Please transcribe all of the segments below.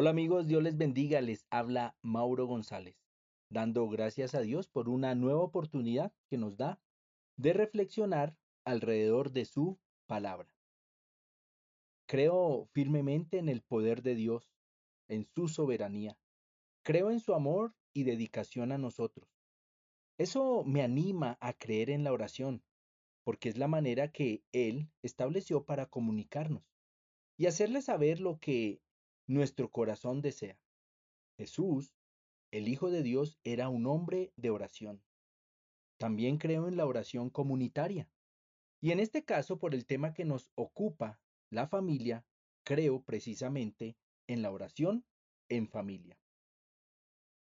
Hola amigos, Dios les bendiga, les habla Mauro González, dando gracias a Dios por una nueva oportunidad que nos da de reflexionar alrededor de su palabra. Creo firmemente en el poder de Dios, en su soberanía. Creo en su amor y dedicación a nosotros. Eso me anima a creer en la oración, porque es la manera que Él estableció para comunicarnos y hacerle saber lo que nuestro corazón desea. Jesús, el Hijo de Dios, era un hombre de oración. También creo en la oración comunitaria. Y en este caso, por el tema que nos ocupa, la familia, creo precisamente en la oración en familia.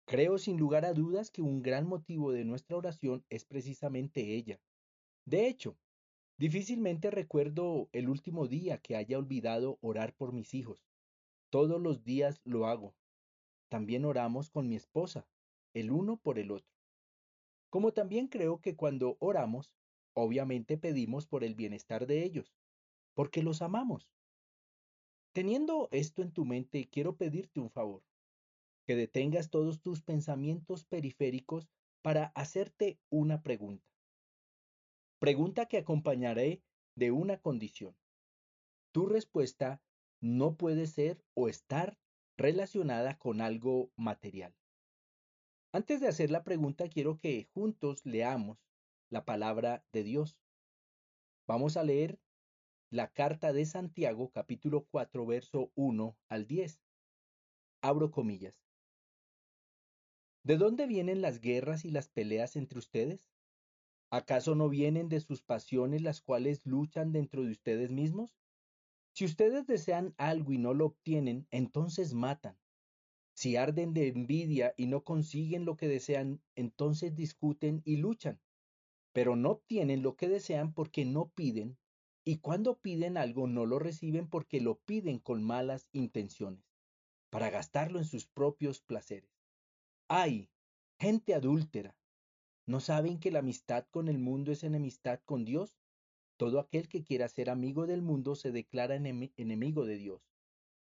Creo sin lugar a dudas que un gran motivo de nuestra oración es precisamente ella. De hecho, difícilmente recuerdo el último día que haya olvidado orar por mis hijos. Todos los días lo hago. También oramos con mi esposa, el uno por el otro. Como también creo que cuando oramos, obviamente pedimos por el bienestar de ellos, porque los amamos. Teniendo esto en tu mente, quiero pedirte un favor que detengas todos tus pensamientos periféricos para hacerte una pregunta. Pregunta que acompañaré de una condición. Tu respuesta no puede ser o estar relacionada con algo material. Antes de hacer la pregunta, quiero que juntos leamos la palabra de Dios. Vamos a leer la carta de Santiago, capítulo 4, verso 1 al 10. Abro comillas. ¿De dónde vienen las guerras y las peleas entre ustedes? ¿Acaso no vienen de sus pasiones las cuales luchan dentro de ustedes mismos? Si ustedes desean algo y no lo obtienen, entonces matan. Si arden de envidia y no consiguen lo que desean, entonces discuten y luchan. Pero no obtienen lo que desean porque no piden, y cuando piden algo no lo reciben porque lo piden con malas intenciones, para gastarlo en sus propios placeres. ¡Ay! Gente adúltera. ¿No saben que la amistad con el mundo es enemistad con Dios? Todo aquel que quiera ser amigo del mundo se declara enemigo de Dios.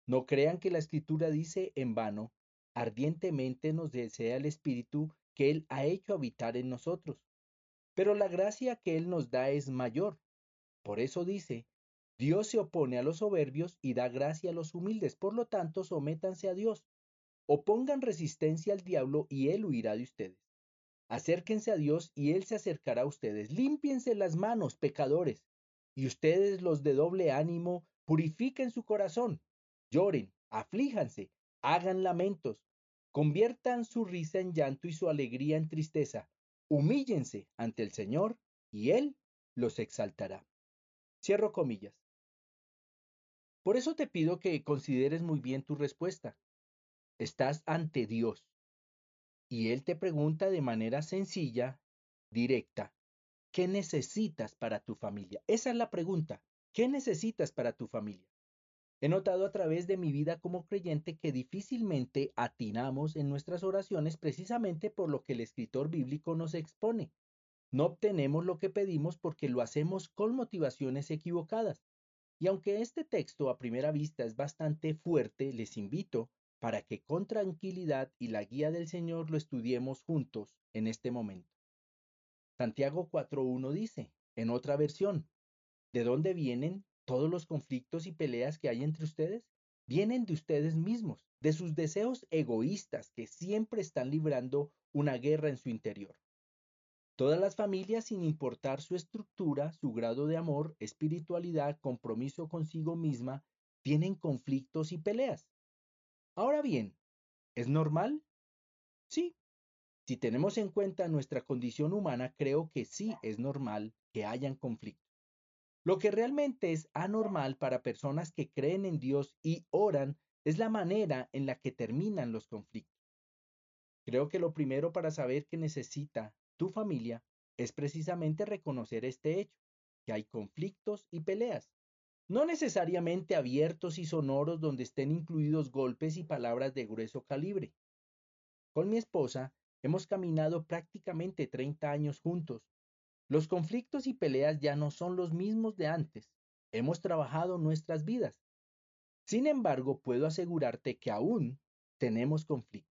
No crean que la escritura dice en vano, ardientemente nos desea el Espíritu que Él ha hecho habitar en nosotros. Pero la gracia que Él nos da es mayor. Por eso dice, Dios se opone a los soberbios y da gracia a los humildes. Por lo tanto, sométanse a Dios. Opongan resistencia al diablo y él huirá de ustedes. Acérquense a Dios y él se acercará a ustedes. Límpiense las manos, pecadores, y ustedes los de doble ánimo, purifiquen su corazón. Lloren, aflíjanse, hagan lamentos, conviertan su risa en llanto y su alegría en tristeza. Humíllense ante el Señor y él los exaltará. Cierro comillas. Por eso te pido que consideres muy bien tu respuesta. Estás ante Dios y Él te pregunta de manera sencilla, directa, ¿qué necesitas para tu familia? Esa es la pregunta, ¿qué necesitas para tu familia? He notado a través de mi vida como creyente que difícilmente atinamos en nuestras oraciones precisamente por lo que el escritor bíblico nos expone. No obtenemos lo que pedimos porque lo hacemos con motivaciones equivocadas. Y aunque este texto a primera vista es bastante fuerte, les invito para que con tranquilidad y la guía del Señor lo estudiemos juntos en este momento. Santiago 4.1 dice, en otra versión, ¿de dónde vienen todos los conflictos y peleas que hay entre ustedes? Vienen de ustedes mismos, de sus deseos egoístas que siempre están librando una guerra en su interior. Todas las familias, sin importar su estructura, su grado de amor, espiritualidad, compromiso consigo misma, tienen conflictos y peleas. Ahora bien, ¿es normal? Sí. Si tenemos en cuenta nuestra condición humana, creo que sí es normal que hayan conflictos. Lo que realmente es anormal para personas que creen en Dios y oran es la manera en la que terminan los conflictos. Creo que lo primero para saber que necesita tu familia es precisamente reconocer este hecho, que hay conflictos y peleas no necesariamente abiertos y sonoros donde estén incluidos golpes y palabras de grueso calibre. Con mi esposa hemos caminado prácticamente 30 años juntos. Los conflictos y peleas ya no son los mismos de antes. Hemos trabajado nuestras vidas. Sin embargo, puedo asegurarte que aún tenemos conflictos.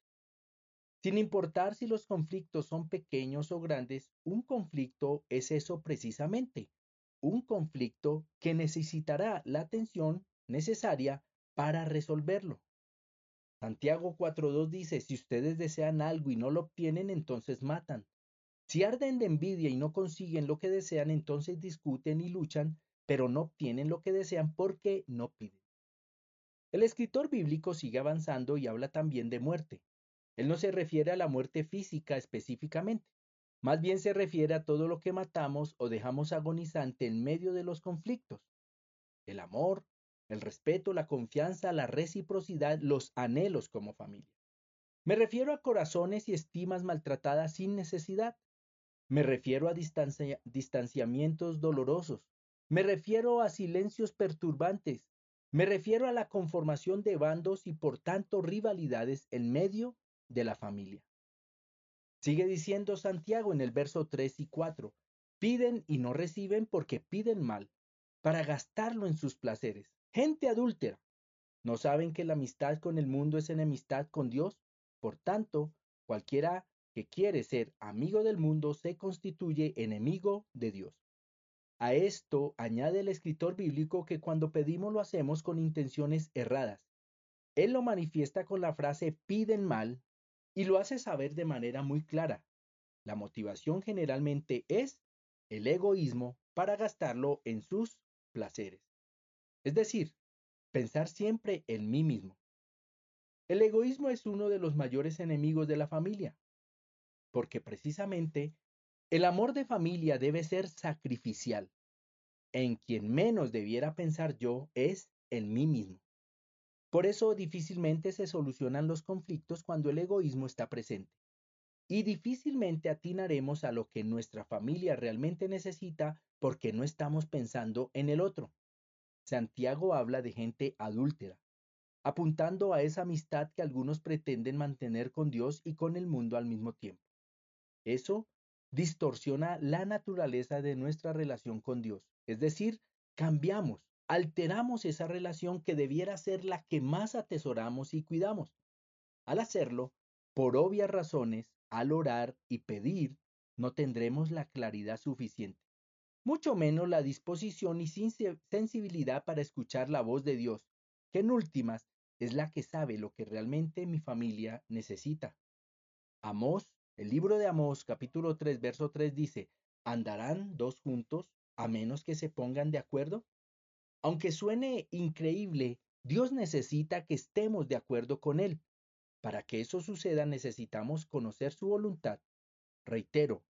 Sin importar si los conflictos son pequeños o grandes, un conflicto es eso precisamente, un conflicto que necesitará la atención necesaria para resolverlo. Santiago 4.2 dice, si ustedes desean algo y no lo obtienen, entonces matan. Si arden de envidia y no consiguen lo que desean, entonces discuten y luchan, pero no obtienen lo que desean porque no piden. El escritor bíblico sigue avanzando y habla también de muerte. Él no se refiere a la muerte física específicamente, más bien se refiere a todo lo que matamos o dejamos agonizante en medio de los conflictos. El amor, el respeto, la confianza, la reciprocidad, los anhelos como familia. Me refiero a corazones y estimas maltratadas sin necesidad. Me refiero a distanciamientos dolorosos. Me refiero a silencios perturbantes. Me refiero a la conformación de bandos y por tanto rivalidades en medio de la familia. Sigue diciendo Santiago en el verso 3 y 4, piden y no reciben porque piden mal, para gastarlo en sus placeres. Gente adúltera. ¿No saben que la amistad con el mundo es enemistad con Dios? Por tanto, cualquiera que quiere ser amigo del mundo se constituye enemigo de Dios. A esto añade el escritor bíblico que cuando pedimos lo hacemos con intenciones erradas. Él lo manifiesta con la frase piden mal y lo hace saber de manera muy clara. La motivación generalmente es el egoísmo para gastarlo en sus placeres. Es decir, pensar siempre en mí mismo. El egoísmo es uno de los mayores enemigos de la familia, porque precisamente el amor de familia debe ser sacrificial. En quien menos debiera pensar yo es en mí mismo. Por eso difícilmente se solucionan los conflictos cuando el egoísmo está presente. Y difícilmente atinaremos a lo que nuestra familia realmente necesita porque no estamos pensando en el otro. Santiago habla de gente adúltera, apuntando a esa amistad que algunos pretenden mantener con Dios y con el mundo al mismo tiempo. Eso distorsiona la naturaleza de nuestra relación con Dios, es decir, cambiamos, alteramos esa relación que debiera ser la que más atesoramos y cuidamos. Al hacerlo, por obvias razones, al orar y pedir, no tendremos la claridad suficiente mucho menos la disposición y sensibilidad para escuchar la voz de Dios, que en últimas es la que sabe lo que realmente mi familia necesita. Amós, el libro de Amós, capítulo 3, verso 3 dice, ¿andarán dos juntos a menos que se pongan de acuerdo? Aunque suene increíble, Dios necesita que estemos de acuerdo con Él. Para que eso suceda necesitamos conocer su voluntad. Reitero,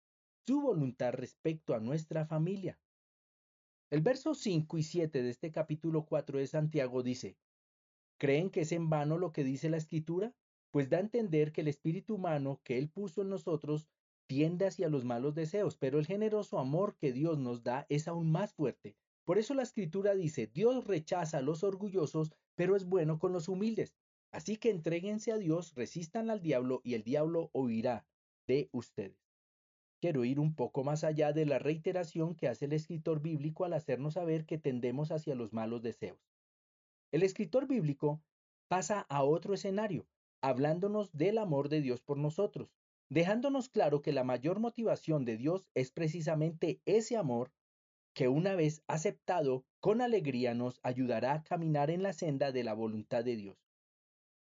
su voluntad respecto a nuestra familia. El verso 5 y 7 de este capítulo 4 de Santiago dice, ¿creen que es en vano lo que dice la escritura? Pues da a entender que el espíritu humano que Él puso en nosotros tiende hacia los malos deseos, pero el generoso amor que Dios nos da es aún más fuerte. Por eso la escritura dice, Dios rechaza a los orgullosos, pero es bueno con los humildes. Así que entréguense a Dios, resistan al diablo y el diablo oirá de ustedes quiero ir un poco más allá de la reiteración que hace el escritor bíblico al hacernos saber que tendemos hacia los malos deseos. El escritor bíblico pasa a otro escenario, hablándonos del amor de Dios por nosotros, dejándonos claro que la mayor motivación de Dios es precisamente ese amor que una vez aceptado con alegría nos ayudará a caminar en la senda de la voluntad de Dios.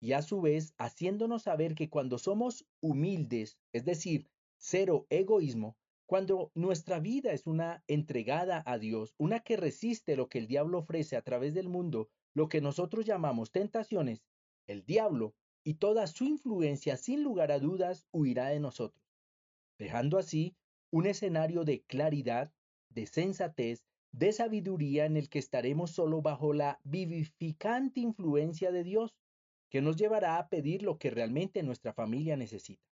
Y a su vez haciéndonos saber que cuando somos humildes, es decir, cero egoísmo, cuando nuestra vida es una entregada a Dios, una que resiste lo que el diablo ofrece a través del mundo, lo que nosotros llamamos tentaciones, el diablo y toda su influencia sin lugar a dudas huirá de nosotros, dejando así un escenario de claridad, de sensatez, de sabiduría en el que estaremos solo bajo la vivificante influencia de Dios, que nos llevará a pedir lo que realmente nuestra familia necesita.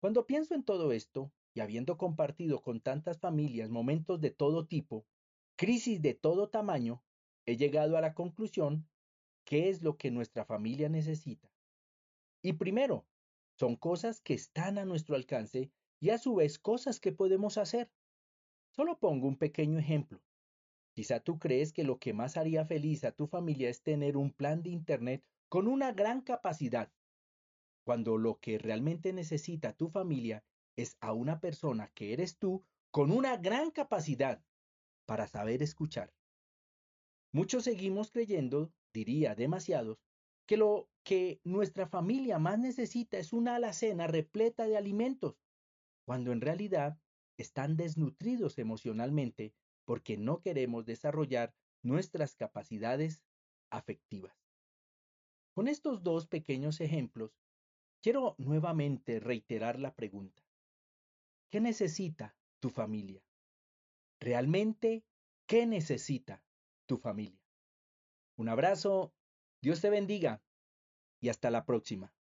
Cuando pienso en todo esto, y habiendo compartido con tantas familias momentos de todo tipo, crisis de todo tamaño, he llegado a la conclusión qué es lo que nuestra familia necesita. Y primero, son cosas que están a nuestro alcance y a su vez cosas que podemos hacer. Solo pongo un pequeño ejemplo. Quizá tú crees que lo que más haría feliz a tu familia es tener un plan de Internet con una gran capacidad, cuando lo que realmente necesita tu familia es a una persona que eres tú con una gran capacidad para saber escuchar. Muchos seguimos creyendo, diría demasiados, que lo que nuestra familia más necesita es una alacena repleta de alimentos, cuando en realidad están desnutridos emocionalmente porque no queremos desarrollar nuestras capacidades afectivas. Con estos dos pequeños ejemplos, quiero nuevamente reiterar la pregunta. ¿Qué necesita tu familia? ¿Realmente qué necesita tu familia? Un abrazo, Dios te bendiga y hasta la próxima.